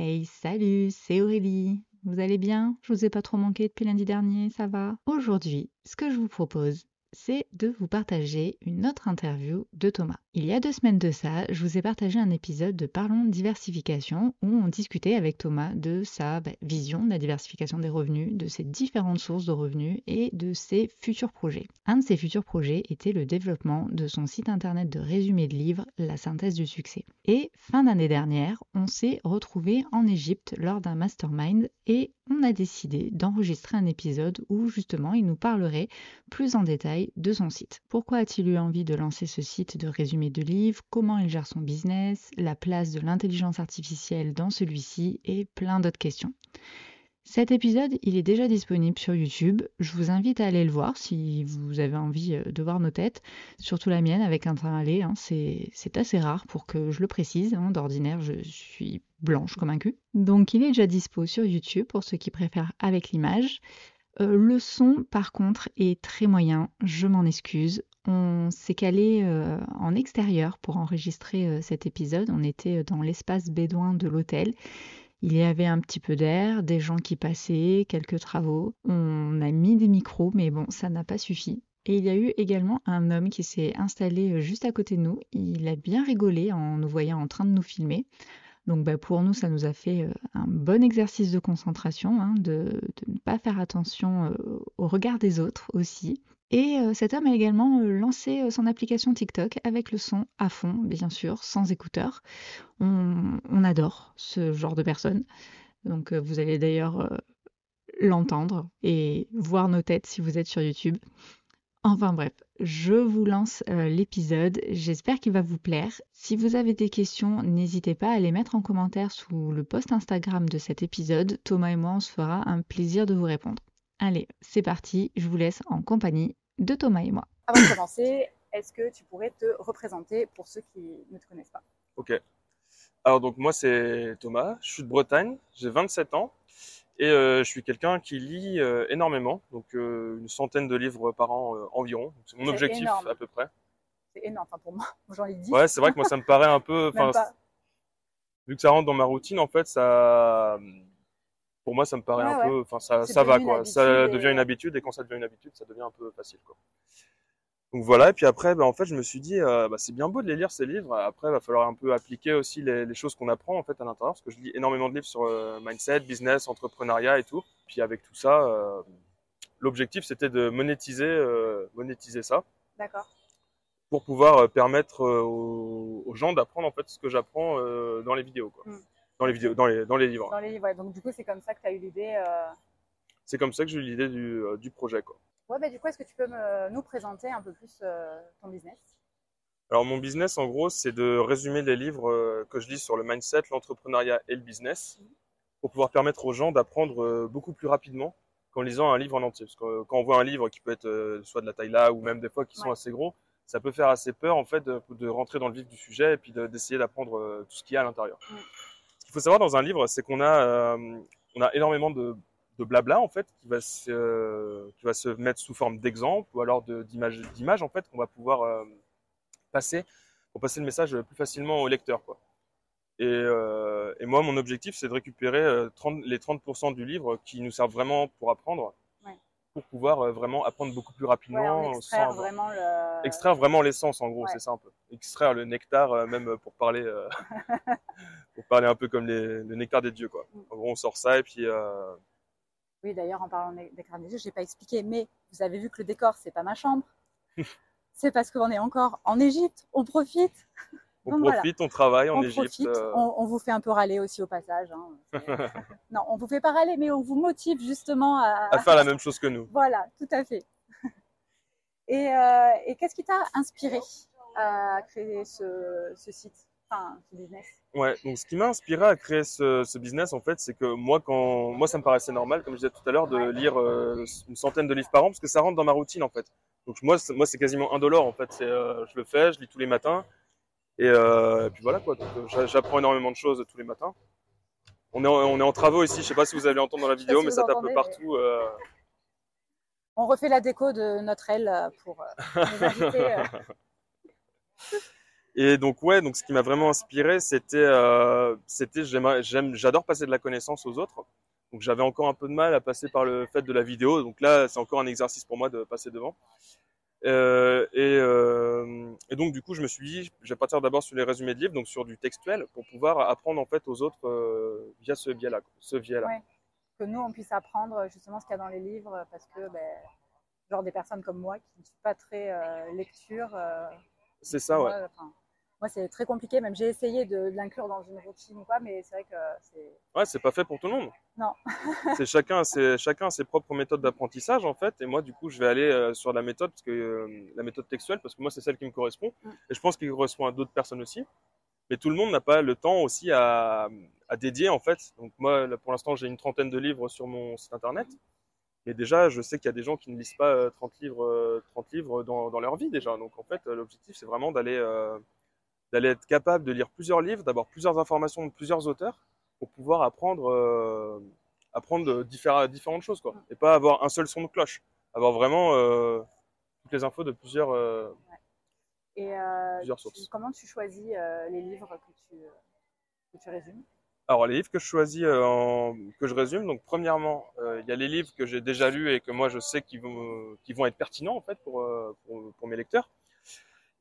Hey, salut, c'est Aurélie. Vous allez bien? Je vous ai pas trop manqué depuis lundi dernier, ça va? Aujourd'hui, ce que je vous propose, c'est de vous partager une autre interview de Thomas. Il y a deux semaines de ça, je vous ai partagé un épisode de Parlons diversification où on discutait avec Thomas de sa bah, vision de la diversification des revenus, de ses différentes sources de revenus et de ses futurs projets. Un de ses futurs projets était le développement de son site internet de résumé de livres, La synthèse du succès. Et fin d'année dernière, on s'est retrouvé en Égypte lors d'un mastermind et on a décidé d'enregistrer un épisode où justement il nous parlerait plus en détail de son site. Pourquoi a-t-il eu envie de lancer ce site de résumé de livres, comment il gère son business, la place de l'intelligence artificielle dans celui-ci et plein d'autres questions. Cet épisode, il est déjà disponible sur YouTube. Je vous invite à aller le voir si vous avez envie euh, de voir nos têtes, surtout la mienne avec un train aller. Hein. C'est assez rare pour que je le précise. Hein. D'ordinaire, je suis blanche comme un cul. Donc il est déjà dispo sur YouTube pour ceux qui préfèrent avec l'image. Euh, le son, par contre, est très moyen. Je m'en excuse. On s'est calé euh, en extérieur pour enregistrer cet épisode. On était dans l'espace bédouin de l'hôtel. Il y avait un petit peu d'air, des gens qui passaient, quelques travaux. On a mis des micros, mais bon, ça n'a pas suffi. Et il y a eu également un homme qui s'est installé euh, juste à côté de nous. Il a bien rigolé en nous voyant en train de nous filmer. Donc bah, pour nous, ça nous a fait euh, un bon exercice de concentration, hein, de, ne pas faire attention euh, au regard des autres aussi. Et cet homme a également lancé son application TikTok avec le son à fond, bien sûr, sans écouteurs. On, adore ce genre de personnes. Donc vous allez d'ailleurs l'entendre et voir nos têtes si vous êtes sur YouTube. Enfin bref, je vous lance l'épisode. J'espère qu'il va vous plaire. Si vous avez des questions, n'hésitez pas à les mettre en commentaire sous le post Instagram de cet épisode. Thomas et moi, on se fera un plaisir de vous répondre. Allez, c'est parti, je vous laisse en compagnie de Thomas et moi. Avant de commencer, est-ce que tu pourrais te représenter pour ceux qui ne te connaissent pas? Ok. Alors donc moi c'est Thomas, je suis de Bretagne, j'ai 27 ans et euh, je suis quelqu'un qui lit euh, énormément, donc euh, une centaine de livres par an environ. C'est mon objectif à peu près. C'est énorme, enfin pour moi, j'en lis 10. Ouais, c'est vrai que moi ça me paraît un peu, vu que ça rentre dans ma routine en fait, ça pour moi, ça me paraît un peu, enfin, ça, ça va, quoi. Ça devient une habitude, et quand ça devient une habitude, ça devient un peu facile, quoi. Donc voilà, et puis après, bah, en fait, je me suis dit, euh, bah, c'est bien beau de les lire ces livres. Après, il va falloir un peu appliquer aussi les, choses qu'on apprend en fait à l'intérieur, parce que je lis énormément de livres sur euh, mindset, business, entrepreneuriat et tout. Puis avec tout ça, euh, l'objectif c'était de monétiser, monétiser ça. D'accord. Pour pouvoir permettre aux, gens d'apprendre en fait ce que j'apprends dans les vidéos, quoi. Hmm. Dans les vidéos, dans les, dans les livres. Dans les livres, Donc du coup, c'est comme ça que tu as eu l'idée. Euh, c'est comme ça que j'ai eu l'idée du, euh, du, projet, quoi. Ouais, bah, du coup, est-ce que tu peux me, nous présenter un peu plus euh, ton business? Alors mon business, en gros, c'est de résumer les livres que je lis sur le mindset, l'entrepreneuriat et le business, mhm. pour pouvoir permettre aux gens d'apprendre beaucoup plus rapidement qu'en lisant un livre en entier. Parce que quand on voit un livre qui peut être soit de la taille là ou même des fois qui sont assez gros, ça peut faire assez peur en fait de, de, rentrer dans le vif du sujet et puis d'essayer d'apprendre tout ce qu'il y a à l'intérieur qu'il faut savoir dans un livre, c'est qu'on a, euh, on a énormément de, de, blabla en fait qui va se, euh, qui va se mettre sous forme d'exemple ou alors d'images d'image en fait qu'on va pouvoir euh, passer pour passer le message plus facilement au lecteur quoi. Et, et moi mon objectif c'est de récupérer 30, les 30% du livre qui nous servent vraiment pour apprendre pour pouvoir vraiment apprendre beaucoup plus rapidement. extraire, vraiment le... extraire vraiment l'essence, en gros, c'est ça un peu. Extraire le nectar, même pour parler, pour parler un peu comme les, le nectar des dieux, quoi. Mm. En gros, on sort ça et puis. Oui, d'ailleurs, en parlant de nectar des dieux, j'ai pas expliqué, mais vous avez vu que le décor, c'est pas ma chambre. c'est parce qu'on est encore en Égypte, on profite. On profite, on travaille en Égypte. Euh. On, vous fait un peu râler aussi au passage. Hein. non, on vous fait pas râler, mais on vous motive justement à, à faire la même chose que nous. Voilà, tout à fait. et, euh, et qu'est-ce qui t'a inspiré à créer ce, ce site, enfin ce business Ouais, donc ce qui m'a inspiré à créer ce, ce business, en fait, c'est que moi, quand moi, ça me paraissait normal, comme je disais tout à l'heure, de lire euh, une centaine de livres par an, parce que ça rentre dans ma routine, en fait. Donc moi, moi, c'est quasiment indolore, en fait. je le fais, je lis tous les matins. Euh, et, puis voilà quoi. Euh, j'apprends énormément de choses tous les matins. On est, en, on est en travaux ici. Je sais pas si vous allez entendre dans la vidéo, mais ça tape peu partout. Euh. On refait la déco de notre aile pour nous inviter. Et donc ouais, donc ce qui m'a vraiment inspiré, c'était, euh, c'était, j'aime, j'adore passer de la connaissance aux autres. Donc j'avais encore un peu de mal à passer par le fait de la vidéo. Donc là, c'est encore un exercice pour moi de passer devant. Euh, et, euh, et, donc du coup, je me suis dit, je vais partir d'abord sur les résumés de livres, donc sur du textuel, pour pouvoir apprendre en fait aux autres via ce biais-là. Ce biais-là. Ouais. Que nous, on puisse apprendre justement ce qu'il y a dans les livres, parce que ben, genre des personnes comme moi qui ne suis pas très lecture. C'est ça, ouais. Moi, c'est très compliqué. Même j'ai essayé de, de l'inclure dans une routine ou pas, mais c'est vrai que c'est. Ouais, c'est pas fait pour tout le monde. Non. c'est chacun, c'est chacun ses propres méthodes d'apprentissage en fait. Et moi, du coup, je vais aller euh, sur la méthode parce que euh, la méthode textuelle, parce que moi, c'est celle qui me correspond. Mm. Et je pense qu'il correspond à d'autres personnes aussi. Mais tout le monde n'a pas le temps aussi à, à dédier en fait. Donc moi, là, pour l'instant, j'ai une trentaine de livres sur mon site internet. Mais déjà, je sais qu'il y a des gens qui ne lisent pas 30 euh, livres, 30 livres dans, dans leur vie déjà. Donc en fait, l'objectif, c'est vraiment d'aller euh, d'aller être capable de lire plusieurs livres, d'avoir plusieurs informations de plusieurs auteurs pour pouvoir apprendre euh, apprendre différentes différentes choses quoi. Et pas avoir un seul son de cloche, avoir vraiment euh, toutes les infos de plusieurs euh. Et euh, plusieurs sources. Tu, comment tu choisis les livres que tu que tu résumes? Alors les livres que je choisis, euh, en, que je résume, donc premièrement, euh, il y a les livres que j'ai déjà lus et que moi je sais qu'ils vont, qu'ils vont être pertinents en fait pour, euh, pour, pour mes lecteurs.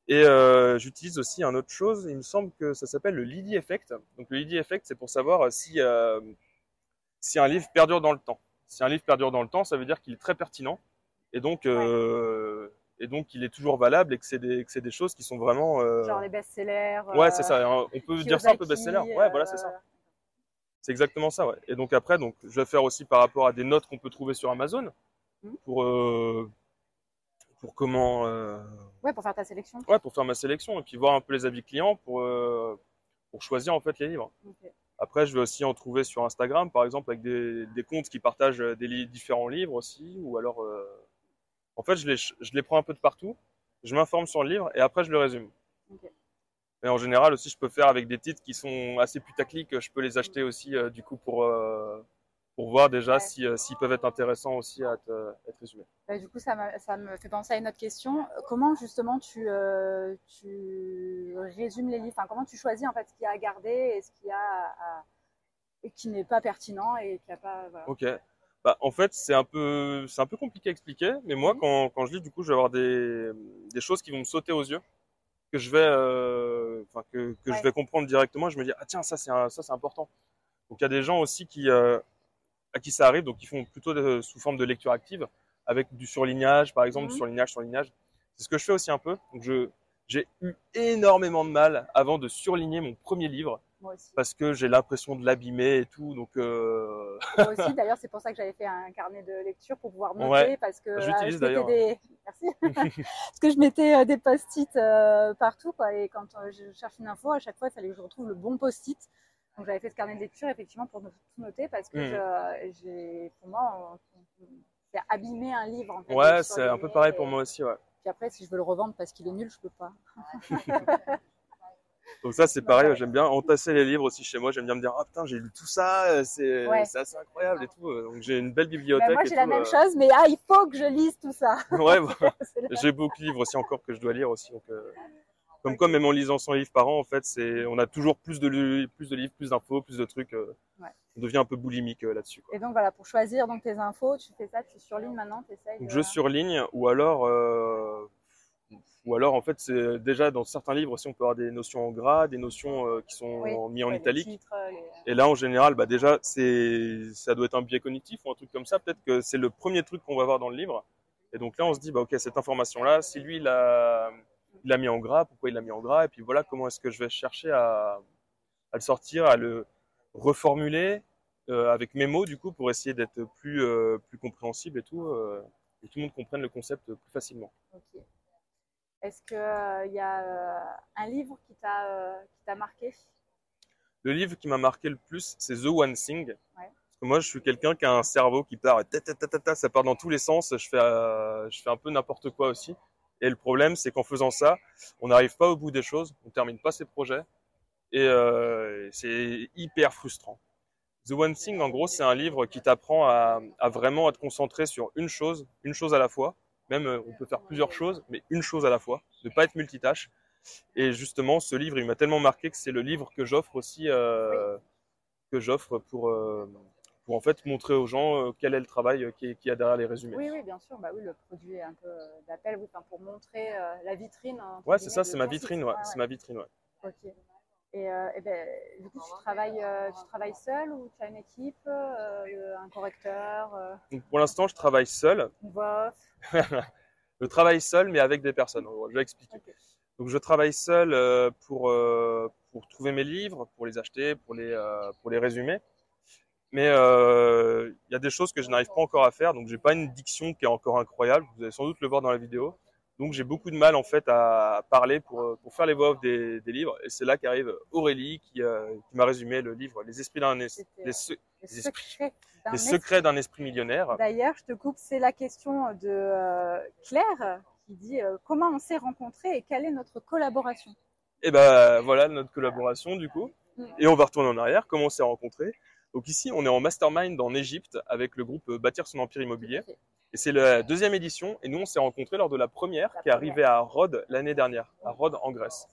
Et euh, j'utilise aussi un autre chose, il me semble que ça s'appelle le Lydie Effect. Donc le Lydie Effect, c'est pour savoir si, euh, si un livre perdure dans le temps. Si un livre perdure dans le temps, ça veut dire qu'il est très pertinent et donc euh, ouais. et donc il est toujours valable et que c'est des que c'est des choses qui sont vraiment genre les best-sellers. Ouais, c'est ça. On peut Kiyosaki, dire ça un peu best-seller. Ouais, voilà, c'est ça. C'est exactement ça, ouais. Et donc après, donc, je vais faire aussi par rapport à des notes qu'on peut trouver sur Amazon mmh. pour euh, pour comment. Euh... Ouais, pour faire ta sélection. Ouais, pour faire ma sélection et puis voir un peu les avis clients pour euh, pour choisir en fait les livres. Okay. Après, je vais aussi en trouver sur Instagram, par exemple, avec des, des comptes qui partagent des li différents livres aussi, ou alors. Euh... En fait, je les je les prends un peu de partout. Je m'informe sur le livre et après je le résume. Okay. Et en général aussi, je peux faire avec des titres qui sont assez putaclic. Je peux les acheter aussi euh, du coup pour euh, pour voir déjà ouais. si euh, s'ils peuvent être intéressants aussi à être, euh, être résumés. Bah, du coup, ça, ça me fait penser à une autre question. Comment justement tu euh, tu résumes les livres? Enfin, Comment tu choisis en fait ce qu'il y a à garder et ce qu'il y a à, et qui n'est pas pertinent et qui a pas. Voilà. Ok. Bah, en fait, c'est un peu c'est un peu compliqué à expliquer. Mais moi, mmh. quand quand je lis, du coup, je vais avoir des des choses qui vont me sauter aux yeux que je vais, euh, enfin que, que ouais. je vais comprendre directement. Je me dis ah tiens ça c'est ça c'est important. Donc il y a des gens aussi qui à qui ça arrive, donc ils font plutôt de, sous forme de lecture active avec du surlignage par exemple, mmh. du surlignage, surlignage. C'est ce que je fais aussi un peu. Donc je j'ai eu énormément de mal avant de surligner mon premier livre parce que j'ai l'impression de l'abîmer et tout. Donc euh... moi aussi, d'ailleurs, c'est pour ça que j'avais fait un carnet de lecture pour pouvoir noter ouais. parce que j'utilise euh, d'ailleurs. Des... Merci. parce que je mettais euh, des post-it partout quoi, et quand je cherche une info, à chaque fois, il fallait que je retrouve le bon post-it. Donc j'avais fait ce carnet de lecture effectivement pour tout noter parce que mmh. j'ai, pour moi, c'est abîmer un livre. En fait, ouais, c'est un peu pareil et... pour moi aussi. Ouais. Puis après, si je veux le revendre parce qu'il est nul, je peux pas. Donc ça, c'est pareil, j'aime bien entasser les livres aussi chez moi. J'aime bien me dire, ah putain, j'ai lu tout ça, c'est ouais. assez incroyable et tout. Donc j'ai une belle bibliothèque. Bah, moi, j'ai la même euh... chose, mais ah, il faut que je lise tout ça. ouais, j'ai beaucoup de livres aussi encore que je dois lire aussi. Donc, euh... comme okay. quoi, même en lisant 100 livres par an, en fait, c'est, on a toujours plus de, plus de livres, plus d'infos, plus de trucs. Euh... Ouais. On devient un peu boulimique euh, là-dessus. Et donc voilà, pour choisir donc tes infos, tu fais ça, tu surlignes maintenant, t'essayes. Donc de... je surligne, ou alors euh, ou alors, en fait, c'est déjà dans certains livres aussi, on peut avoir des notions en gras, des notions qui sont oui, mises en ouais, italique. Titres, les... Et là, en général, bah, déjà, c'est, ça doit être un biais cognitif ou un truc comme ça. Peut-être que c'est le premier truc qu'on va voir dans le livre. Et donc là, on se dit, bah, ok, cette information-là, si lui, il l'a, il l'a mis en gras, pourquoi il l'a mis en gras? Et puis voilà, comment est-ce que je vais chercher à, à le sortir, à le reformuler euh, avec mes mots, du coup, pour essayer d'être plus, euh, plus compréhensible et tout, euh, et que tout le monde comprenne le concept plus facilement. Okay. Est-ce qu'il euh, y a un livre qui t'a marqué? Le livre qui m'a marqué le plus, c'est The One Thing. Ouais. Parce que moi, je suis quelqu'un qui a un cerveau qui part, ta, ta, ta, ta, ça part dans tous les sens. Je fais, euh, je fais un peu n'importe quoi aussi. Et le problème, c'est qu'en faisant ça, on n'arrive pas au bout des choses, on termine pas ses projets, et euh, c'est hyper frustrant. The One Thing, en gros, c'est un livre qui t'apprend à, à vraiment à te concentrer sur une chose, une chose à la fois même on peut faire plusieurs choses, mais une chose à la fois, ne pas être multitâche. Et justement, ce livre, il m'a tellement marqué que c'est le livre que j'offre aussi, euh, que j'offre pour, euh, pour en fait montrer aux gens quel est le travail qui, qui a derrière les résumés. Oui, oui, bien sûr. Bah oui, le produit est un peu d'appel, oui, pour montrer la vitrine. Ouais, c'est ça, c'est ma vitrine, ouais. C'est ma vitrine, ouais. Ok. Et, euh, et ben, du coup, tu travailles, euh, tu travailles seul ou tu as une équipe, euh, un correcteur Donc, Pour l'instant, je travaille seul. Une voix je travaille seul, mais avec des personnes. Je vais expliquer. Donc, je travaille seul pour, pour trouver mes livres, pour les acheter, pour les, pour les résumer. Mais il y a des choses que je n'arrive pas encore à faire. Donc, j'ai pas une diction qui est encore incroyable. Vous allez sans doute le voir dans la vidéo. Donc j'ai beaucoup de mal en fait à parler pour, pour faire les voix off des, des livres. Et c'est là qu'arrive Aurélie qui, euh, qui m'a résumé le livre Les esprits d'un les, les, secrets d'un esprit millionnaire. D'ailleurs, je te coupe, c'est la question de euh, Claire qui dit euh, comment on s'est rencontrés et quelle est notre collaboration? Et eh ben voilà notre collaboration du coup. Mm. Et on va retourner en arrière. Comment on s'est rencontrés? Donc ici, on est en mastermind en Égypte avec le groupe Bâtir son empire immobilier. Et c'est la deuxième édition. Et nous, on s'est rencontrés lors de la première qui est arrivée à Rhodes l'année dernière, à Rhodes en Grèce.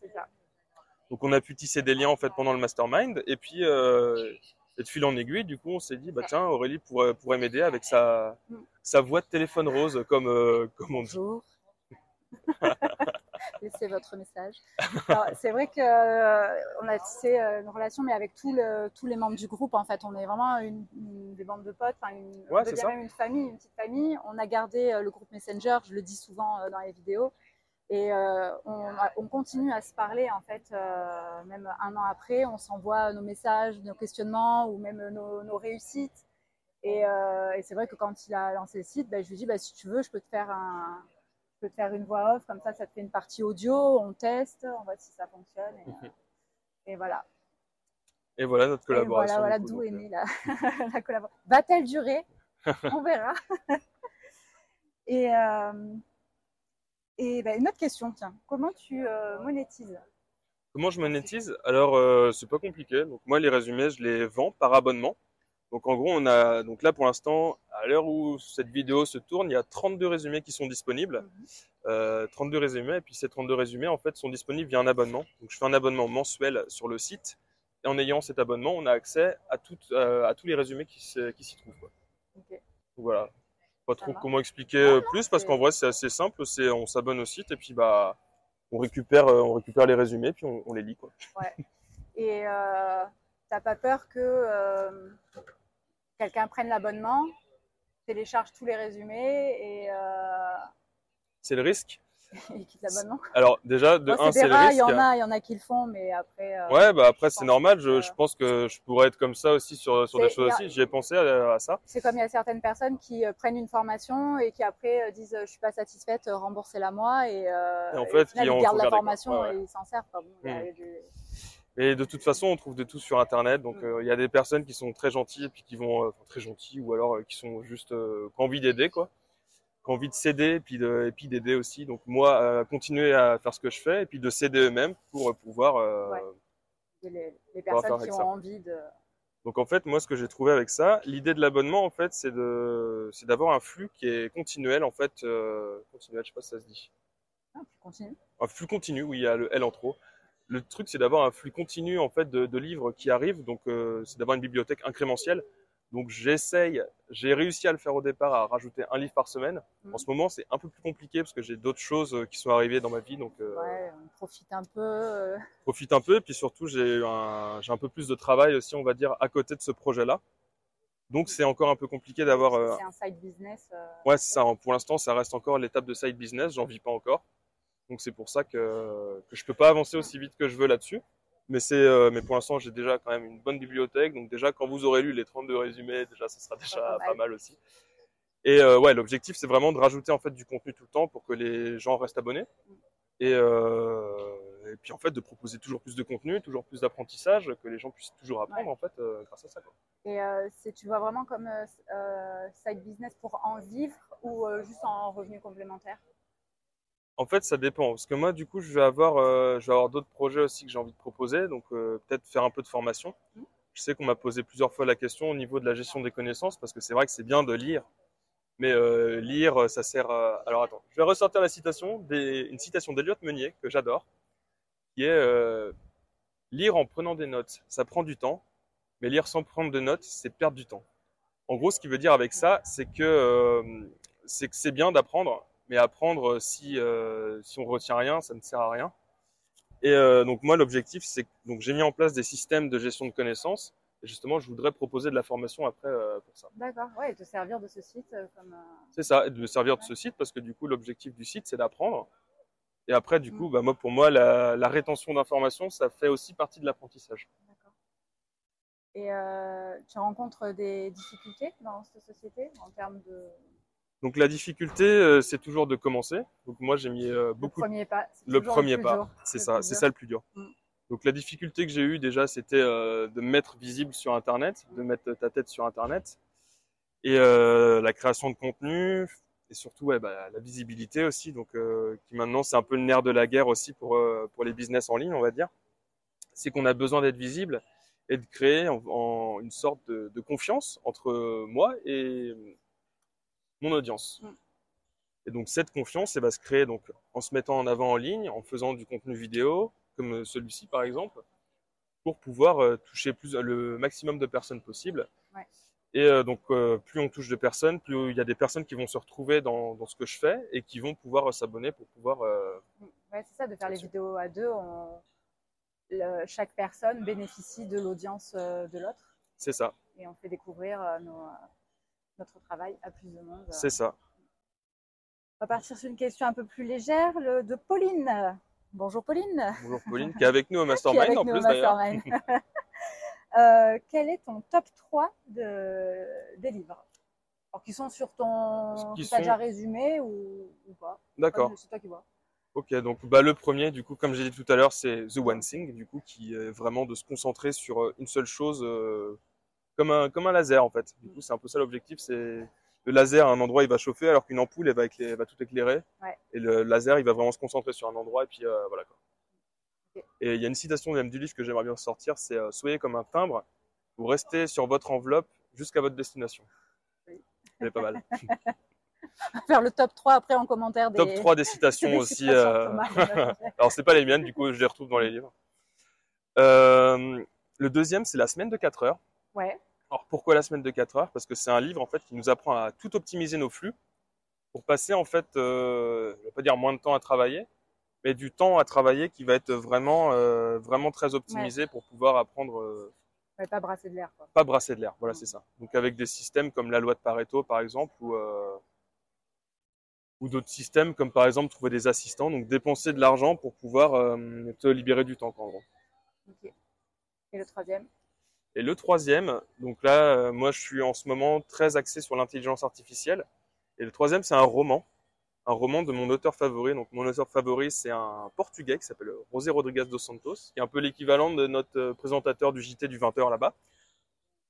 Donc on a pu tisser des liens en fait pendant le mastermind. Et puis, euh, et de fil en aiguille, du coup, on s'est dit, bah tiens, Aurélie pourrait, pourrait m'aider avec sa, sa voix de téléphone rose, comme, euh, comme on dit. Bonjour. laissez votre message. C'est vrai qu'on euh, a tissé euh, une relation, mais avec tous les membres du groupe, en fait, on est vraiment une, des bandes de potes, une, on devient même une famille, une petite famille. On a gardé euh, le groupe Messenger, je le dis souvent dans les vidéos, et on, continue à se parler, en fait, même un an après, on s'envoie nos messages, nos questionnements ou même nos, réussites. Et, c'est vrai que quand il a lancé le site, ben, je lui dis, bah, si tu veux, je peux te faire un, faire une voix off, comme ça, ça te fait une partie audio, on teste, on voit si ça fonctionne. Et, mhm. euh, voilà. Et voilà notre collaboration. voilà, voilà d'où est née la, collaboration. Va-t-elle durer? On verra. et euh, et ben, une autre question, tiens. Comment tu euh, monétises? Comment je monétise? Alors, c'est pas compliqué. Donc, moi, les résumés, je les vends par abonnement. Donc en gros, on a donc là pour l'instant, à l'heure où cette vidéo se tourne, il y a 32 résumés qui sont disponibles. Mhm. Euh, 32 résumés, et puis ces 32 résumés en fait sont disponibles via un abonnement. Donc je fais un abonnement mensuel sur le site, et en ayant cet abonnement, on a accès à, tout, euh, à tous les résumés qui, s'y trouvent. Quoi. Voilà. Pas trop comment expliquer plus parce qu'en vrai c'est assez simple. C'est on s'abonne au site et puis bah on récupère euh, on récupère les résumés puis on, les lit quoi. Ouais. Et euh, t'as pas peur que euh, quelqu'un prenne l'abonnement, télécharge tous les résumés et. Euh... C'est le risque. et quitte l'abonnement. Alors déjà, de un, c'est le risque. Il y en a, il y en a qui le font, mais après. Euh, ouais, bah après c'est normal. Je, je, pense que je pourrais être comme ça aussi sur sur des choses aussi. J'y ai pensé à, ça. C'est comme il y a certaines personnes qui euh, prennent une formation et qui après disent je suis pas satisfaite, remboursez-la moi et, et en fait, ils gardent la formation et ils s'en servent. Bon, hmm. Et de toute façon, on trouve de tout sur Internet. Donc, mm. euh, il y a des personnes qui sont très gentilles et puis qui vont, euh, très gentilles ou alors euh, qui sont juste, qui ont envie d'aider, quoi. Qui ont envie de s'aider et puis de, et puis d'aider aussi. Donc, moi, continuer à faire ce que je fais et puis de s'aider eux-mêmes pour pouvoir. Ouais. Les, les personnes qui ont envie de. Donc, en fait, moi, ce que j'ai trouvé avec ça, l'idée de l'abonnement, en fait, c'est de, c'est d'avoir un flux qui est continuel, en fait, continuel, je sais pas si ça se dit. Un flux continu. Un flux continu où il y a le L en trop le truc, c'est d'avoir un flux continu en fait de, livres qui arrivent. Donc, euh, c'est d'avoir une bibliothèque incrémentielle. Donc, j'essaye. J'ai réussi à le faire au départ, à rajouter un livre par semaine. En ce moment, c'est un peu plus compliqué parce que j'ai d'autres choses euh, qui sont arrivées dans ma vie. Donc, euh, ouais, on profite un peu. Profite un peu, et puis surtout, j'ai un, j'ai un peu plus de travail aussi, on va dire, à côté de ce projet-là. Donc, c'est encore un peu compliqué d'avoir. C'est un side business. Ouais, c'est ça. Pour l'instant, ça reste encore l'étape de side business. J'en vis pas encore. Donc c'est pour ça que, que je peux pas avancer aussi vite que je veux là-dessus. Mais c'est, euh, mais pour l'instant, j'ai déjà quand même une bonne bibliothèque. Donc déjà, quand vous aurez lu les 32 résumés, déjà, ça sera déjà pas mal aussi. Et euh, ouais, l'objectif, c'est vraiment de rajouter en fait du contenu tout le temps pour que les gens restent abonnés. Et, euh, et puis en fait, de proposer toujours plus de contenu, toujours plus d'apprentissage, que les gens puissent toujours apprendre en fait grâce à ça. Quoi. Et c'est, tu vois vraiment comme side business pour en vivre ou juste en revenu complémentaire? En fait, ça dépend. Parce que moi, du coup, je vais avoir, euh, avoir d'autres projets aussi que j'ai envie de proposer. Donc, euh, peut-être faire un peu de formation. Je sais qu'on m'a posé plusieurs fois la question au niveau de la gestion des connaissances, parce que c'est vrai que c'est bien de lire. Mais euh, lire, ça sert à... Alors, attends, je vais ressortir la citation, des... une citation d'Eliott Meunier, que j'adore, qui est lire en prenant des notes. Ça prend du temps, mais lire sans prendre de notes, c'est perdre du temps. En gros, ce qu'il veut dire avec ça, c'est que c'est que c'est bien d'apprendre, mais apprendre si si on retient rien, ça ne sert à rien. Et donc moi, l'objectif, c'est donc j'ai mis en place des systèmes de gestion de connaissances et justement, je voudrais proposer de la formation après euh, pour ça. D'accord, ouais, et te servir de ce site euh, comme. Euh, c'est ça, de me servir de ce site parce que du coup, l'objectif du site, c'est d'apprendre. Et après, du coup, mm. bah, moi, pour moi, la, rétention d'informations, ça fait aussi partie de l'apprentissage. D'accord. Et tu rencontres des difficultés dans cette société en termes de. Donc la difficulté, c'est toujours de commencer. Donc moi, j'ai mis beaucoup. Le premier pas. Le premier pas, c'est ça, c'est ça le plus dur. Mm. Donc la difficulté que j'ai eue déjà, c'était euh, de mettre visible sur Internet, de mettre ta tête sur Internet, et euh, la création de contenu, et surtout ouais, bah, la visibilité aussi, donc euh, qui maintenant c'est un peu le nerf de la guerre aussi pour pour les business en ligne, on va dire. C'est qu'on a besoin d'être visible et de créer en, une sorte de, de, confiance entre moi et mon audience. Mm. Et donc cette confiance, elle va se créer donc en se mettant en avant en ligne, en faisant du contenu vidéo, comme euh, celui-ci par exemple, pour pouvoir euh, toucher plus, le maximum de personnes possible. Et euh, donc, plus on touche de personnes, plus il y a des personnes qui vont se retrouver dans, dans ce que je fais et qui vont pouvoir s'abonner pour pouvoir. Mm. ouais, c'est ça, de faire les vidéos à deux. chaque personne bénéficie de l'audience de l'autre. C'est ça. Et on fait découvrir notre travail à plus de monde. C'est ça. On va partir sur une question un peu plus légère le, de Pauline. Bonjour Pauline. Bonjour Pauline, qui est avec nous au Mastermind en plus d'ailleurs. euh, quel est ton top 3 de, des livres? Alors, qui sont sur ton. Qui sont... déjà résumé ou, ou pas? D'accord. C'est toi qui vois. Ok, donc bah, le premier, du coup, comme j'ai dit tout à l'heure, c'est The One Thing, du coup, qui est vraiment de se concentrer sur euh, une seule chose, euh, comme, un, comme un laser en fait. Du coup, c'est un peu ça l'objectif, c'est le laser à un endroit il va chauffer alors qu'une ampoule elle va, va tout éclairer et le laser il va vraiment se concentrer sur un endroit et puis euh, voilà quoi. Et il y a une citation même du livre que j'aimerais bien sortir, c'est euh, soyez comme un timbre, vous restez sur votre enveloppe jusqu'à votre destination. Oui. C'est pas mal. Faire le top 3 après en commentaire des top 3 des citations aussi. Euh... alors c'est pas les miennes, du coup je les retrouve dans les livres. Euh, le deuxième c'est la semaine de 4 heures. Ouais. Alors pourquoi la semaine de 4 heures? Parce que c'est un livre en fait qui nous apprend à tout optimiser nos flux pour passer en fait, euh, je vais pas dire moins de temps à travailler, mais du temps à travailler qui va être vraiment euh, vraiment très optimisé pour pouvoir apprendre. Euh, pas brasser de l'air. Pas brasser de l'air, voilà c'est ça. Donc avec des systèmes comme la loi de Pareto par exemple ou ou d'autres systèmes comme par exemple trouver des assistants, donc dépenser de l'argent pour pouvoir te libérer du temps en gros. Et le troisième? Et le troisième, donc là, euh, moi je suis en ce moment très axé sur l'intelligence artificielle. Et le troisième, c'est un roman, un roman de mon auteur favori. Donc mon auteur favori, c'est un Portugais qui s'appelle José Rodrigues dos Santos, qui est un peu l'équivalent de notre euh, présentateur du JT du 20h là-bas.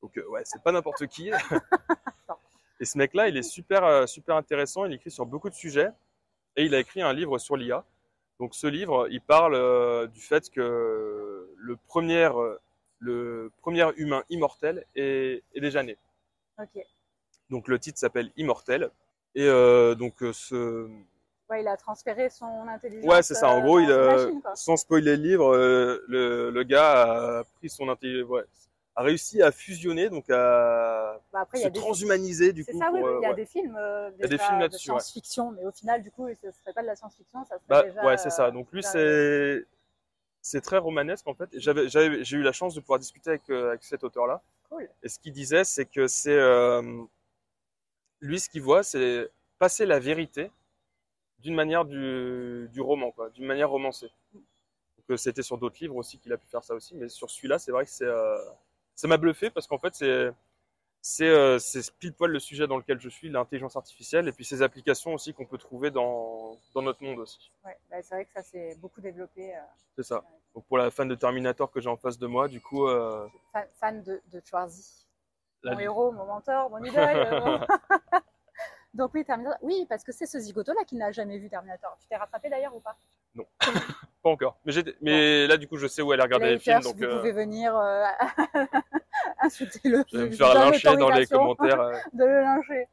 Donc euh, ouais, c'est pas n'importe qui. et ce mec-là, il est super super intéressant. Il écrit sur beaucoup de sujets et il a écrit un livre sur l'IA. Donc ce livre, il parle du fait que le premier le premier humain immortel est, déjà né. Donc le titre s'appelle Immortel. Et euh, donc euh, ce... Ouais, il a transféré son intelligence. Ouais, c'est ça. En gros, euh, il sans spoiler le livre, le, gars a pris son intelligence, a réussi à fusionner, donc à bah, se transhumaniser du coup. Ça, oui, il y a des films, de science-fiction, mais au final, du coup, ce serait pas de la science-fiction, ça serait bah, Ouais, c'est ça. Donc lui, c'est c'est très romanesque en fait. J'avais, j'ai eu la chance de pouvoir discuter avec, euh, avec cet auteur-là. Cool. Et ce qu'il disait, c'est que c'est euh, lui ce qu'il voit, c'est passer la vérité d'une manière du, du roman, quoi, d'une manière romancée. Donc, euh, c'était sur d'autres livres aussi qu'il a pu faire ça aussi, mais sur celui-là, c'est vrai que c'est ça m'a bluffé parce qu'en fait, c'est c'est euh, pile poil le sujet dans lequel je suis, l'intelligence artificielle, et puis ces applications aussi qu'on peut trouver dans, dans notre monde aussi. Ouais, bah, c'est vrai que ça s'est beaucoup développé. Euh, c'est ça. Donc pour la fan de Terminator que j'ai en face de moi, du coup. Euh... Fan, de, de Schwarzy. Mon héros, mon mentor, mon idole. Euh, Donc oui, Terminator. Oui, parce que c'est ce zigoto-là qui n'a jamais vu Terminator. Tu t'es rattrapé d'ailleurs ou pas? Non, pas encore. Mais, mais là, du coup, je sais où elle a regardé les, films. Donc, vous pouvez venir insulter-le. Je vais me faire lyncher dans les commentaires. Euh. de le lyncher.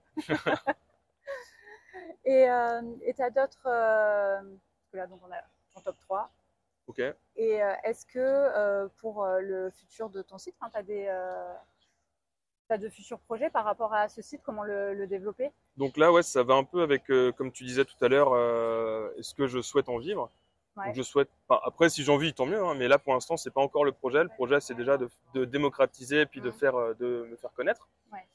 et euh, tu as d'autres. Euh, là, donc on a ton top 3. Ok. Et euh, est-ce que euh, pour euh, le futur de ton site, tu as des de futurs projets par rapport à ce site, comment le, le développer? Donc là, ouais, ça va un peu avec, euh, comme tu disais tout à l'heure, euh, est-ce que je souhaite en vivre? Ouais. Donc je souhaite. enfin, après, si j'en vis, tant mieux. hein, mais là, pour l'instant, c'est pas encore le projet. Le projet, c'est déjà de, de démocratiser et puis de faire, euh, de me faire connaître. Ouais.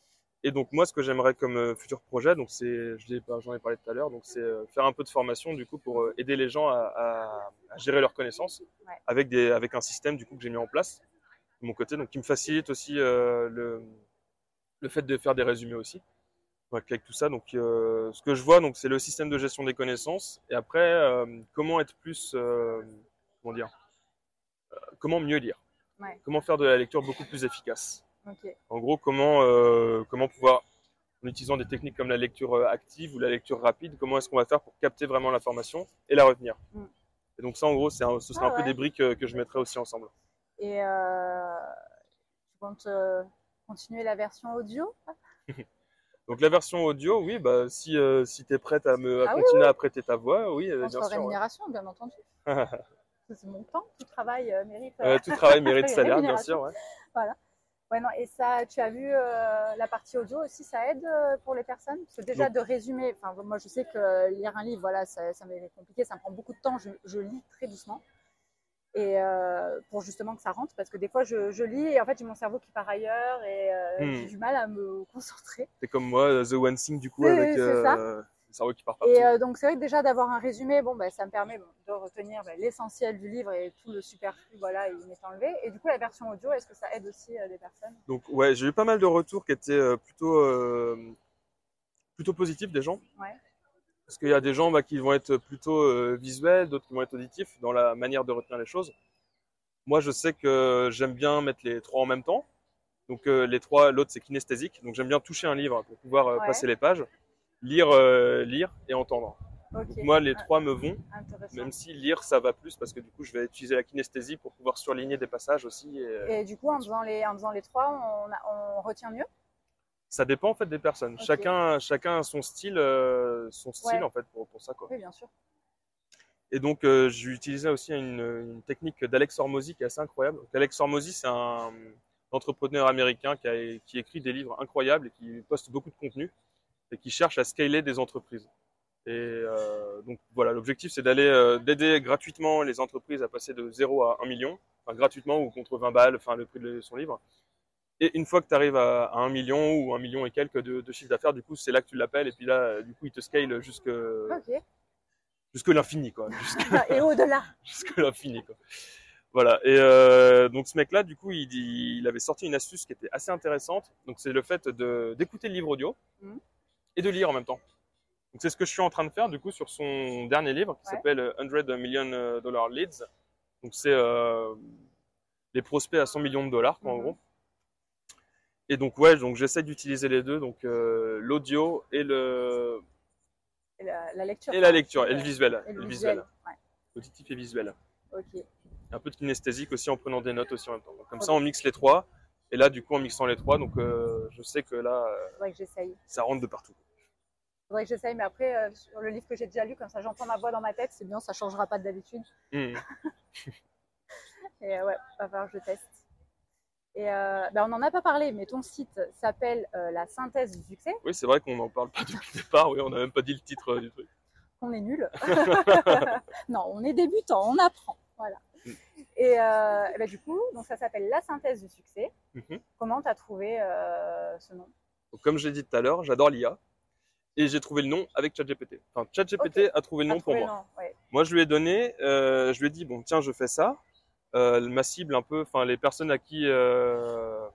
Et donc moi, ce que j'aimerais comme futur projet, donc c'est, j'en ai parlé tout à l'heure, donc c'est faire un peu de formation du coup pour aider les gens à, à- à gérer leurs connaissances Ouais. avec des, avec un système du coup que j'ai mis en place de mon côté, donc qui me facilite aussi euh, le, le fait de faire des résumés aussi. Donc, avec tout ça, donc euh, ce que je vois, donc c'est le système de gestion des connaissances. Et après, euh, comment être plus, euh, comment dire, comment mieux lire, Ouais. comment faire de la lecture beaucoup plus efficace. En gros, comment comment pouvoir, en utilisant des techniques comme la lecture active ou la lecture rapide, comment est-ce qu'on va faire pour capter vraiment l'information et la retenir. Mm. Et donc ça, en gros, c'est un- ce sera Ah un peu des briques que je mettrai aussi ensemble. Et tu comptes continuer la version audio Donc la version audio, oui, bah si euh, si t'es prête à me à Ah oui, continuer à prêter ta voix, oui, euh, bien sûr. ouais. rémunération, bien entendu. C'est mon temps, tout travail euh, mérite. euh, tout travail mérite salaire, bien sûr. Ouais. Ouais, non, et ça, tu as vu la partie audio aussi, ça aide pour les personnes? Parce que déjà Donc- de résumer, moi je sais que lire un livre, voilà, ça, ça m'est compliqué, ça me prend beaucoup de temps, je, je lis très doucement. Et euh, pour justement que ça rentre, parce que des fois je, je lis et en fait j'ai mon cerveau qui part ailleurs et euh, Hmm. j'ai du mal à me concentrer. C'est comme moi, The One Thing du coup avec euh, ça. le cerveau qui part partout. Et euh, donc c'est vrai que déjà d'avoir un résumé, bon, bah, ça me permet bon, de retenir bah, l'essentiel du livre et tout le superflu, voilà, il m'est enlevé. Et du coup la version audio, est-ce que ça aide aussi des personnes? Donc ouais, j'ai eu pas mal de retours qui étaient plutôt plutôt positifs des gens. Ouais. Parce qu'il y a des gens bah, qui vont être plutôt euh, visuels, d'autres qui vont être auditifs dans la manière de retenir les choses. Moi, je sais que j'aime bien mettre les trois en même temps. Donc euh, les trois, l'autre c'est kinesthésique. Donc j'aime bien toucher un livre pour pouvoir euh, Ouais. passer les pages, lire, euh, lire et entendre. Donc moi, les Ah, trois me vont. Même si lire, ça va plus parce que du coup, je vais utiliser la kinesthésie pour pouvoir surligner des passages aussi. Et... Et du coup, en faisant les, en faisant les trois, on retient mieux? Ça dépend en fait des personnes. Chacun, chacun a son style, euh, son style Ouais. en fait pour, pour ça quoi. Oui, bien sûr. Et donc, euh, j'ai utilisé aussi une, une technique d'Alex Hormozy qui est assez incroyable. Donc, Alex Hormozy, c'est un entrepreneur américain qui, a, qui écrit des livres incroyables et qui poste beaucoup de contenu et qui cherche à scaler des entreprises. Et euh, donc voilà, l'objectif c'est d'aller euh, d'aider gratuitement les entreprises à passer de 0 à 1 million, enfin gratuitement ou contre 20 balles, enfin le prix de son livre. Et une fois que tu arrives à, à 1 million ou 1 million et quelques de, de chiffre d'affaires, du coup c'est là que tu l'appelles et puis là euh, du coup il te scale jusque jusque l'infini quoi, jusque, Et au-delà. jusque l'infini quoi. Voilà. Et euh, donc ce mec-là, du coup, il, avait sorti une astuce qui était assez intéressante. Donc c'est le fait de d'écouter le livre audio Mhm. et de lire en même temps. Donc c'est ce que je suis en train de faire du coup sur son dernier livre qui Ouais. s'appelle 100 Million Dollar Leads. Donc c'est euh, les prospects à 100 millions de dollars quoi, en Mhm. gros. Et donc ouais, donc j'essaie d'utiliser les deux, donc euh, l'audio et le Et la, la lecture. et la lecture et le visuel, Et le le visuel. Ouais. auditif et visuel. Ok. un peu de kinesthésique aussi en prenant des notes aussi en même temps. Donc, comme ça, on mixe les trois. Et là, du coup, en mixant les trois, donc euh, je sais que là, euh, que ça rentre de partout. Faudrait que j'essaye, mais après, euh, sur le livre que j'ai déjà lu, comme ça j'entends ma voix dans ma tête, c'est bien, ça changera pas d'habitude. Mhm. Et ouais, va falloir que je teste. Et euh, bah, on n'en a pas parlé, mais ton site s'appelle euh, La synthèse du succès. Oui, c'est vrai qu'on n'en parle pas depuis le départ. Oui, on n'a même pas dit le titre euh, du truc. On est nul. non, on est débutant, on apprend. Voilà. Mm. Et, et bah, du coup, donc ça s'appelle La synthèse du succès. Mhm. Comment tu as trouvé ce nom? Donc, comme j'ai dit tout à l'heure, j'adore l'IA. Et j'ai trouvé le nom avec ChatGPT. Enfin, ChatGPT a trouvé le nom pour trouvé moi. le nom, ouais. Moi, je lui ai donné, je lui ai dit, bon, tiens, je fais ça. Euh, ma cible, un peu, enfin, les personnes à qui, euh,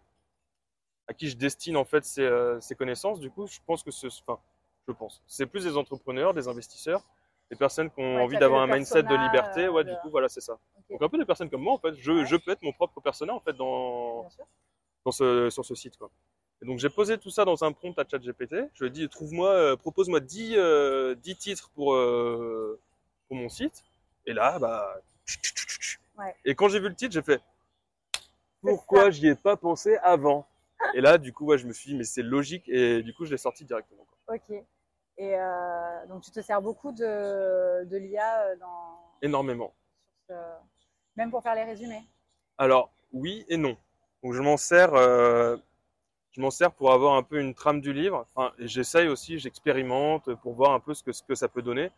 à qui je destine en fait ces, euh, ces connaissances, du coup, je pense que ce, enfin, je pense, c'est plus des entrepreneurs, des investisseurs, des personnes qui ont Ouais, envie d'avoir un mindset de liberté. Ouais, de- du coup, voilà, c'est ça. Donc un peu des personnes comme moi, en fait, je, Ouais. je peux être mon propre persona en fait dans, dans ce, sur ce site. Quoi. Et donc j'ai posé tout ça dans un prompt à ChatGPT. Je lui ai dit, trouve-moi, euh, propose-moi 10, euh, 10 titres pour, euh, pour mon site. Et là, bah. Ouais. Et quand j'ai vu le titre, j'ai fait, pourquoi j'y ai pas pensé avant Et là, du coup, ouais, je me suis dit, mais c'est logique. Et du coup, je l'ai sorti directement. Quoi. Ok. Et euh, donc tu te sers beaucoup de, de l'IA euh, dans Énormément. ce- Même pour faire les résumés Alors, oui et non. Donc, je m'en sers, euh, je m'en sers pour avoir un peu une trame du livre. Enfin, j'essaye aussi, j'expérimente pour voir un peu ce que, ce que ça peut donner.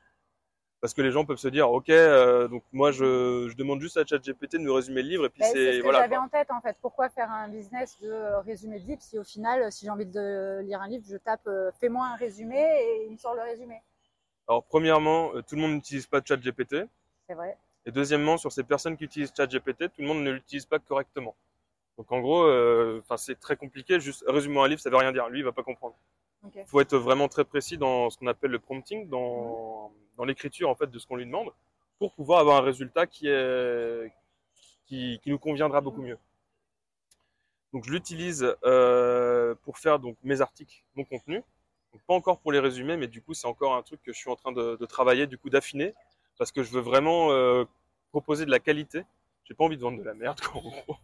Parce que les gens peuvent se dire, ok, euh, donc moi je, je, demande juste à ChatGPT de me résumer le livre et puis Ben, c'est ce que voilà. j'avais en tête en fait. Pourquoi faire un business de euh, résumé de livre si au final, si j'ai envie de lire un livre, je tape euh, fais-moi un résumé et il me sort le résumé. Alors premièrement, euh, tout le monde n'utilise pas ChatGPT. C'est vrai. Et deuxièmement, sur ces personnes qui utilisent ChatGPT, tout le monde ne l'utilise pas correctement. Donc en gros, euh, enfin c'est très compliqué. Juste résumer un livre, ça veut rien dire. Lui, il va pas comprendre. Il faut être vraiment très précis dans ce qu'on appelle le prompting, dans, dans l'écriture en fait de ce qu'on lui demande, pour pouvoir avoir un résultat qui qui, nous conviendra beaucoup mieux. Donc je l'utilise euh, pour faire donc mes articles, mon contenu. Pas encore pour les résumer, mais du coup c'est encore un truc que je suis en train de, travailler, du coup d'affiner, parce que je veux vraiment euh, proposer de la qualité. J'ai pas envie de vendre de la merde, en gros.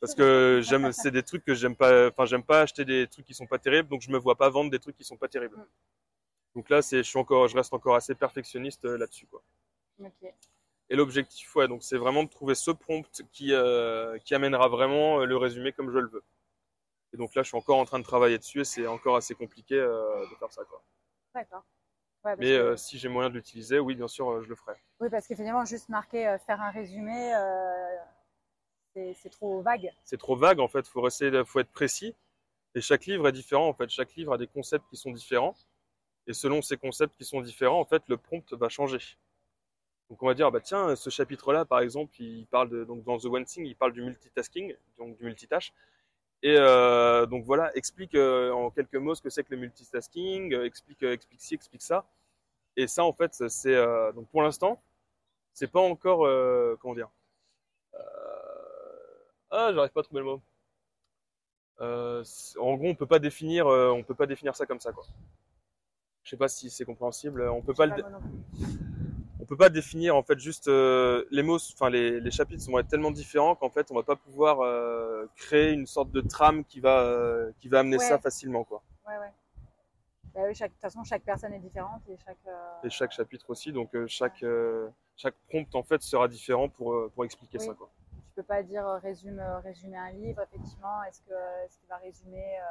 Parce que j'aime, c'est des trucs que j'aime pas. Enfin, j'aime pas acheter des trucs qui sont pas terribles, donc je me vois pas vendre des trucs qui sont pas terribles. Donc là, c'est, je suis encore, je reste encore assez perfectionniste euh, là-dessus, quoi. Et l'objectif, ouais, donc c'est vraiment de trouver ce prompt qui euh, qui amènera vraiment euh, le résumé comme je le veux. Et donc là, je suis encore en train de travailler dessus et c'est encore assez compliqué euh, de faire ça, quoi. D'accord. Ouais, Mais que- euh, si j'ai moyen de l'utiliser, oui, bien sûr, je le ferai. Oui, parce qu'effectivement, juste marquer faire un résumé, c'est c'est trop vague. c'est trop vague en fait. Faut essayer, de- faut être précis. Et chaque livre est différent en fait. Chaque livre a des concepts qui sont différents. Et selon ces concepts qui sont différents, en fait, le prompt va changer. Donc on va dire bah tiens, ce chapitre-là par exemple, il parle de donc dans The One Thing, il parle du multitasking, donc du multitâche. Et euh, donc voilà, explique euh, en quelques mots ce que c'est que le multitasking, euh, explique explique ci, explique ça. Et ça en fait, c'est donc pour l'instant, c'est pas encore comment dire. Ah, j'arrive pas à trouver le mot. En gros, on peut pas définir, on peut pas définir ça comme ça, quoi. Je sais pas si c'est compréhensible. On peut pas, le, on peut pas définir en fait juste euh, les mots. Enfin, les, les chapitres vont être tellement différents qu'en fait, on va pas pouvoir euh, créer une sorte de trame qui va, euh, qui va amener Ouais. ça facilement, quoi. Ouais, ouais. Bah oui, chaque- de toute façon, chaque personne est différente et chaque. Et chaque chapitre aussi, donc chaque, chaque prompt en fait sera différent pour, pour expliquer Oui. ça, quoi. Tu peux pas dire résume, résumer un livre, effectivement. Est-ce que est-ce qu'il va résumer euh,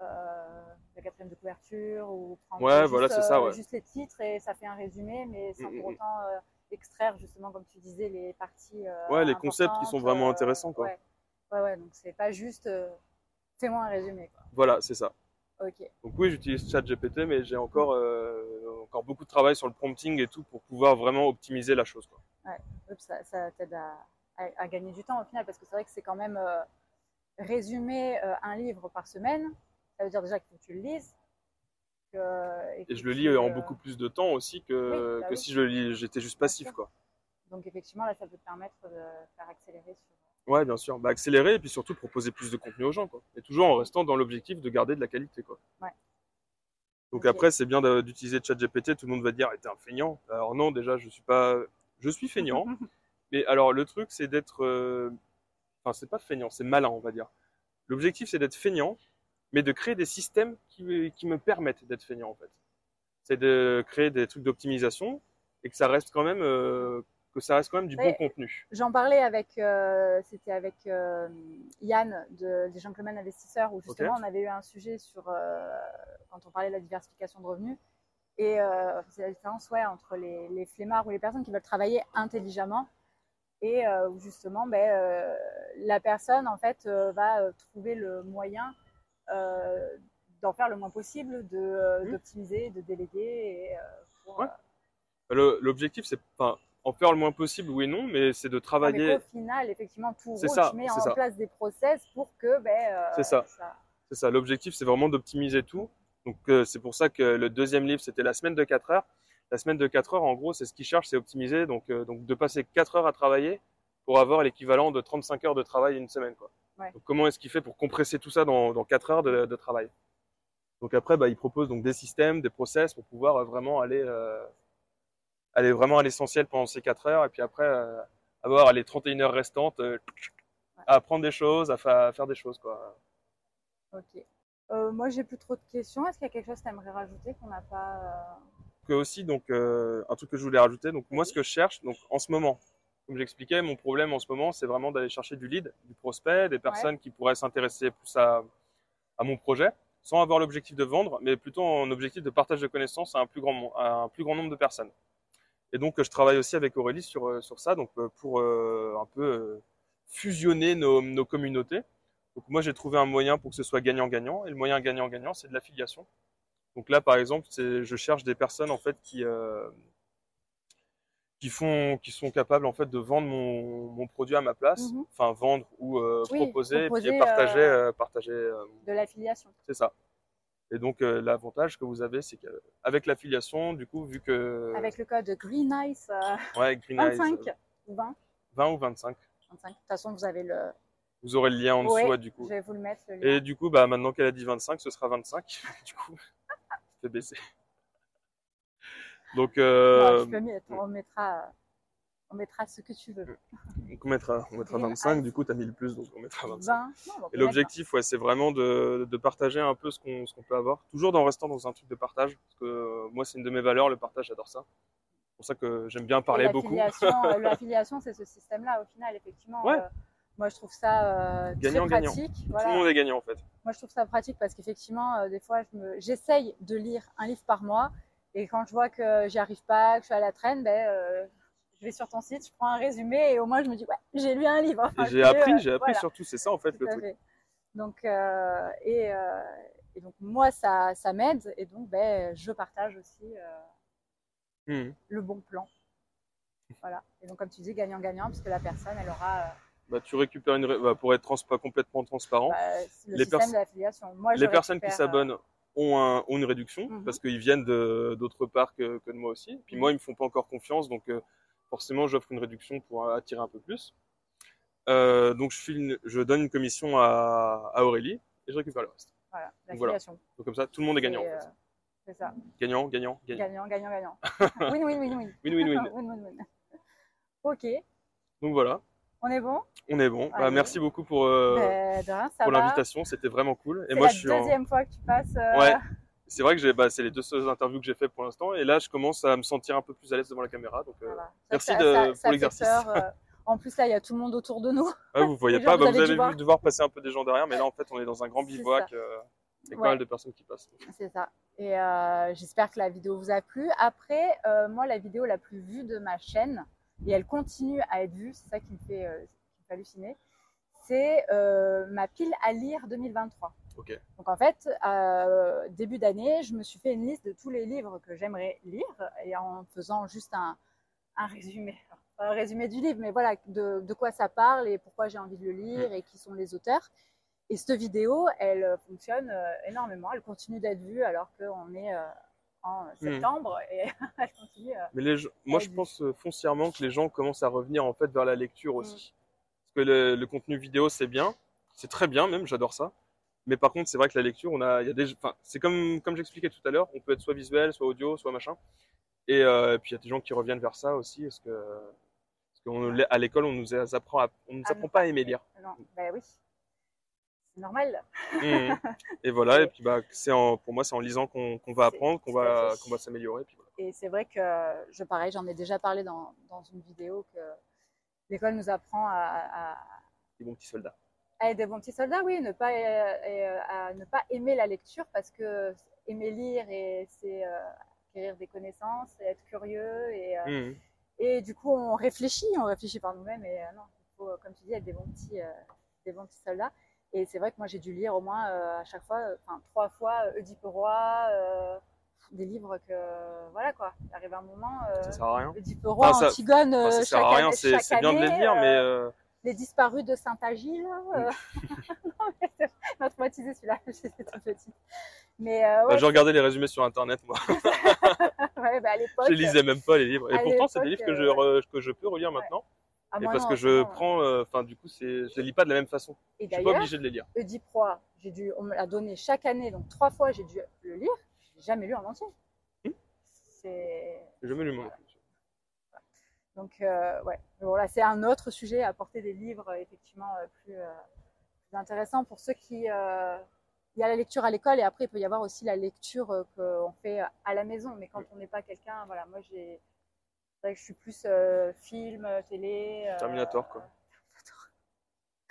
la quatrième de couverture ou prendre Ouais, juste, voilà, ça, euh, ouais. juste les titres et ça fait un résumé, mais sans Mm, pour mm, mm. autant euh, extraire justement, comme tu disais, les parties. euh, Ouais, les concepts qui sont vraiment euh, intéressants, quoi. Ouais, ouais, ouais, donc c'est pas juste euh, fais-moi un résumé, quoi. Voilà, c'est ça. Ok. Donc oui, j'utilise ChatGPT, mais j'ai encore, euh, encore beaucoup de travail sur le prompting et tout pour pouvoir vraiment optimiser la chose. Quoi. Oui, ça, ça t'aide à, à- à gagner du temps au final, parce que c'est vrai que c'est quand même euh, résumer euh, un livre par semaine. Ça veut dire déjà qu'il faut que tu le lises. que- Et que je le lis en euh, beaucoup plus de temps aussi que, Oui, bah que oui. si je le lis, j'étais juste passif. Quoi. Donc effectivement, là, ça peut te permettre de faire accélérer sur. Ouais, bien sûr. Bah, accélérer et puis surtout proposer plus de contenu aux gens. Quoi. Et toujours en restant dans l'objectif de garder de la qualité. Quoi. Ouais. Donc après, c'est bien d'utiliser ChatGPT. Tout le monde va dire, t'es un feignant. Alors non, déjà, je suis pas, je suis feignant. Mais alors, le truc, c'est d'être, euh, enfin, c'est pas feignant, c'est malin, on va dire. L'objectif, c'est d'être feignant, mais de créer des systèmes qui, qui me permettent d'être feignant, en fait. C'est de créer des trucs d'optimisation et que ça reste quand même, euh, que ça reste quand même du bon contenu. J'en parlais avec, euh, c'était avec euh, Yann de, des Gentlemen Investisseurs, où justement on avait eu un sujet sur, quand on parlait de la diversification de revenus, et c'est la différence ouais, entre les, les flemmards ou les personnes qui veulent travailler intelligemment, et où justement ben, la personne en fait va trouver le moyen d'en faire le moins possible, de, euh, Mhm. d'optimiser, de déléguer, euh, pour, Ouais. euh, Le- L'objectif, c'est, en faire le moins possible, oui et non, mais c'est de Non, mais travailler. qu'au final, effectivement, tout roule. ça, tu mets c'est en ça. place des process pour que, ben, euh, C'est ça. C'est ça, l'objectif, c'est vraiment d'optimiser tout. Donc, euh, c'est pour ça que le deuxième livre, c'était la semaine de 4 heures. La semaine de 4 heures, en gros, c'est ce qu'il cherche, c'est optimiser. Donc, euh, donc, de passer 4 heures à travailler pour avoir l'équivalent de 35 heures de travail une semaine. Quoi. Ouais. Donc, comment est-ce qu'il fait pour compresser tout ça dans, dans 4 heures de, de travail? Donc, après, bah, il propose donc des systèmes, des process pour pouvoir euh, vraiment aller, euh, aller vraiment à l'essentiel pendant ces 4 heures. Et puis après, euh, avoir les 31 heures restantes euh, à apprendre des choses, à, fa- à faire des choses. Quoi. Ok. Moi, j'ai plus trop de questions. Est-ce qu'il y a quelque chose que tu aimerais rajouter qu'on n'a pas. que aussi donc euh, un truc que je voulais rajouter donc moi ce que je cherche donc en ce moment comme j'expliquais, mon problème en ce moment, c'est vraiment d'aller chercher du lead, du prospect, des personnes qui pourraient s'intéresser plus à, à mon projet, sans avoir l'objectif de vendre, mais plutôt en objectif de partage de connaissances à un plus grand, à un plus grand nombre de personnes. Et donc, je travaille aussi avec Aurélie sur, euh, sur ça, donc euh, pour euh, un peu fusionner nos, nos communautés. Donc, moi, j'ai trouvé un moyen pour que ce soit gagnant-gagnant, et le moyen gagnant-gagnant, c'est de l'affiliation. Donc là, par exemple, je cherche des personnes en fait qui qui font, qui sont capables en fait de vendre mon, mon produit à ma place, Mhm. enfin vendre ou euh, Oui, proposer, proposer, et partager, euh, euh, partager. euh, De l'affiliation. c'est ça. Et donc euh, l'avantage que vous avez, c'est qu'avec l'affiliation, du coup, vu que Avec le code GreenIce euh, ouais, Green Eyes, 25 euh, ou 20. 20 ou 25, 25. De toute façon, vous avez le. vous aurez le lien en dessous Ouais, du coup. Je vais vous le mettre. Le lien. Et du coup, bah maintenant qu'elle a dit 25, ce sera 25. du coup, c'est baissé. Donc, euh, tu peux mettre- on mettra, on mettra ce que tu veux. on mettra, on mettra Green 25. Eyes. Du coup, tu as mis le plus, donc on mettra 25. 20. Non, on Et l'objectif, ouais, c'est vraiment de, de partager un peu ce qu'on qu'on peut avoir, toujours en restant dans un truc de partage, parce que euh, moi, c'est une de mes valeurs, le partage, j'adore ça. C'est pour ça que j'aime bien parler beaucoup. l'affiliation, euh, c'est ce système-là, au final, effectivement. Ouais. euh, moi, je trouve ça euh, Gagnant, très gagnant. pratique. Tout Voilà. le monde est gagnant, en fait. Moi, je trouve ça pratique parce qu'effectivement, euh, des fois, je me- j'essaye de lire un livre par mois. Et quand je vois que j'y arrive pas, que je suis à la traîne, ben, euh, je vais sur ton site, je prends un résumé et au moins, je me dis, ouais, j'ai lu un livre. Enfin, j'ai appris, euh, j'ai appris voilà. surtout, c'est ça, en fait, Tout le truc. fait. Donc, euh, et, euh, et donc, moi, ça, ça m'aide. Et donc, ben, je partage aussi Mhm. le bon plan. Voilà. Et donc, comme tu dis, gagnant-gagnant, puisque la personne, elle aura Bah, tu récupères une, bah, pour être trans pas complètement transparent, bah, le Les système de l'affiliation. Moi, je les personnes qui s'abonnent ont, un- ont une réduction Mhm. parce qu'ils viennent de- d'autre part que, que de moi aussi. Puis Mhm. moi, ils me font pas encore confiance, donc euh, forcément, j'offre une réduction pour attirer un peu plus. Euh, donc, je, file une- je donne une commission à, à Aurélie et je récupère le reste. euh, voilà, Donc voilà. Donc comme ça, tout le monde est gagnant. Et, en euh, fait. C'est ça. Gagnant, gagnant, gagnant. Gagnant, gagnant, gagnant. win, win, win, win. Win-win-win. win, win, win. Ok, Donc voilà, on est bon? On est bon. Bah, Allez. merci beaucoup pour, euh, Ben, rien, pour l'invitation, c'était vraiment cool. Et C'est moi, la je suis en... deuxième fois que tu passes. euh, Ouais. C'est vrai que bah, c'est les deux seules interviews que j'ai fait pour l'instant, et là, je commence à me sentir un peu plus à l'aise devant la caméra. Donc, euh, voilà. Merci ça- de- ça- pour l'exercice. En plus, là, il y a tout le monde autour de nous. ouais, vous voyez pas, gens, bah, vous avez avez vu devoir passer un peu des gens derrière, mais là, en fait, on est dans un grand bivouac. Il y a pas mal de personnes qui passent. C'est ça. Et j'espère que la vidéo vous a plu. Après, moi, la vidéo la plus vue de ma chaîne, et elle continue à être vue, c'est ça qui me fait, euh, qui me fait halluciner, c'est euh, ma pile à lire 2023. Ok. Donc en fait, euh, début d'année, je me suis fait une liste de tous les livres que j'aimerais lire et en faisant juste un, un résumé. Un résumé du livre, mais voilà, de, de quoi ça parle et pourquoi j'ai envie de le lire et qui sont les auteurs. Et cette vidéo, elle fonctionne énormément. Elle continue d'être vue alors qu'on est en septembre et elle continue. euh, Mais les moi, je pense euh, foncièrement que les gens commencent à revenir en fait vers la lecture aussi. Parce que le, le contenu vidéo, c'est bien, c'est très bien même, j'adore ça. Mais par contre, c'est vrai que la lecture, on a, il y a des, enfin, c'est comme comme j'expliquais tout à l'heure, on peut être soit visuel, soit audio, soit machin. Et, euh, puis il y a des gens qui reviennent vers ça aussi, parce que parce qu'à l'école, on nous apprend, à, on nous à apprend pas à aimer lire. Non, ben oui. C'est normal. Mhm. Et voilà, et puis bah, c'est en, pour moi, c'est en lisant qu'on qu'on va apprendre, qu'on va qu'on va s'améliorer. Puis voilà. Et c'est vrai que, je pareil, j'en ai déjà parlé dans, dans une vidéo que l'école nous apprend à, à, Des bons petits soldats. à être des bons petits soldats, oui, ne pas, euh, et, euh, à ne pas aimer la lecture parce que aimer lire, et c'est euh, acquérir des connaissances, et être curieux. Et, euh, Mhm. et du coup, on réfléchit, on réfléchit par nous-mêmes. Et euh, non, il faut, comme tu dis, être des bons petits, euh, des bons petits soldats. Et c'est vrai que moi, j'ai dû lire au moins euh, à chaque fois, euh, enfin trois fois, euh, Oedipe Roi, des livres que, voilà quoi, il arrive un moment. Ça sert à rien. Oedipe Roi, Enfin, ça- Antigone, Enfin, ça sert chaque à rien, c'est bien de les lire, mais Les disparus de Saint-Agile. euh, non, mais traumatisé celui-là, j'étais toute petite. Mais euh, bah, j'ai regardé les résumés sur internet, moi. ouais, bah, à l'époque. Je lisais même pas les livres. Et pourtant, c'est des livres que je, euh, que je peux relire maintenant. Ah, et moi, parce non, que je non. prends, euh, enfin, du coup, c'est, je les lis pas de la même façon. Et Je suis pas obligé de les lire. Oedipe j'ai dû, on me l'a donné chaque année, donc trois fois j'ai dû le lire. Je l'ai jamais lu en entier. Hmm. C'est J'ai jamais lu mon donc euh, ouais. Voilà, c'est un autre sujet à apporter des livres euh, effectivement euh, plus, plus intéressants pour ceux qui. Il y a la lecture à l'école et après il peut y avoir aussi la lecture qu'on fait à la maison. Mais quand on n'est pas quelqu'un, voilà, moi j'ai C'est vrai que je suis plus film, télé. Terminator, quoi.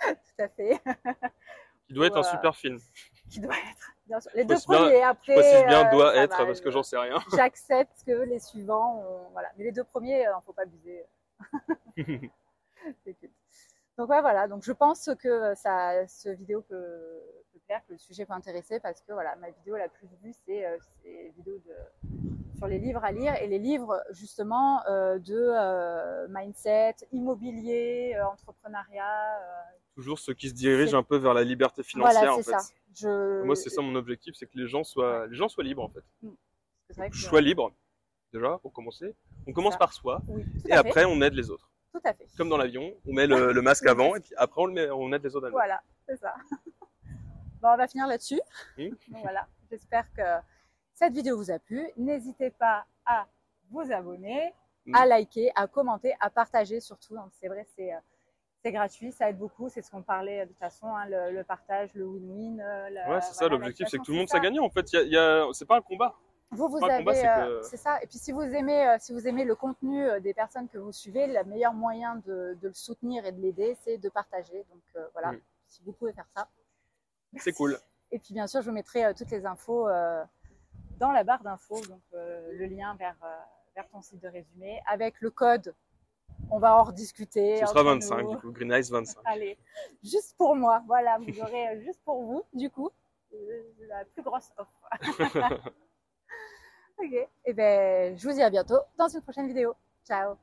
Tout à fait. Qui doit être un super film. Qui doit être, bien sûr. Les deux premiers, après. Je bien doit être parce que j'en sais rien. J'accepte que les suivants, voilà. Mais les deux premiers, il ne faut pas abuser. Donc ouais, voilà. Donc je pense que ça, ce vidéo peut, plaire, que le sujet peut intéresser parce que voilà, ma vidéo la plus vue, c'est euh, vidéo de, sur les livres à lire et les livres justement euh, de euh, mindset, immobilier, entrepreneuriat. Toujours ceux qui se dirigent un peu vers la liberté financière voilà, en fait. Ça. Je... Moi, c'est ça mon objectif, c'est que les gens soient, les gens soient libres en fait. Mm. Vrai que je sois libre déjà pour commencer. On commence par soi et après on aide les autres. Tout à fait. Comme dans l'avion, on met le, masque avant et puis après on, le met, on aide les autres à Voilà, c'est ça. bon, on va finir là-dessus. voilà, j'espère que cette vidéo vous a plu. N'hésitez pas à vous abonner, à liker, à commenter, à partager surtout. C'est vrai, c'est euh, c'est gratuit, ça aide beaucoup. C'est ce qu'on parlait de toute façon, hein, le, partage, le win-win. Euh, ouais, c'est ça, l'objectif, c'est que tout le monde soit gagnant. En fait, il y a, c'est pas un combat. Vous, vous avez, euh, c'est ça. Et puis si vous aimez, euh, si vous aimez le contenu euh, des personnes que vous suivez, le meilleur moyen de, le soutenir et de l'aider, c'est de partager. Donc voilà, si vous pouvez faire ça. C'est cool. Et puis bien sûr, je vous mettrai toutes les infos dans la barre d'infos, donc le lien vers, vers ton site de résumé avec le code. On va en rediscuter. Ce sera 25, du coup, Green Ice 25. Allez, juste pour moi, voilà, vous aurez juste pour vous, du coup, la plus grosse offre. Ok. Et eh ben, je vous dis à bientôt dans une prochaine vidéo. Ciao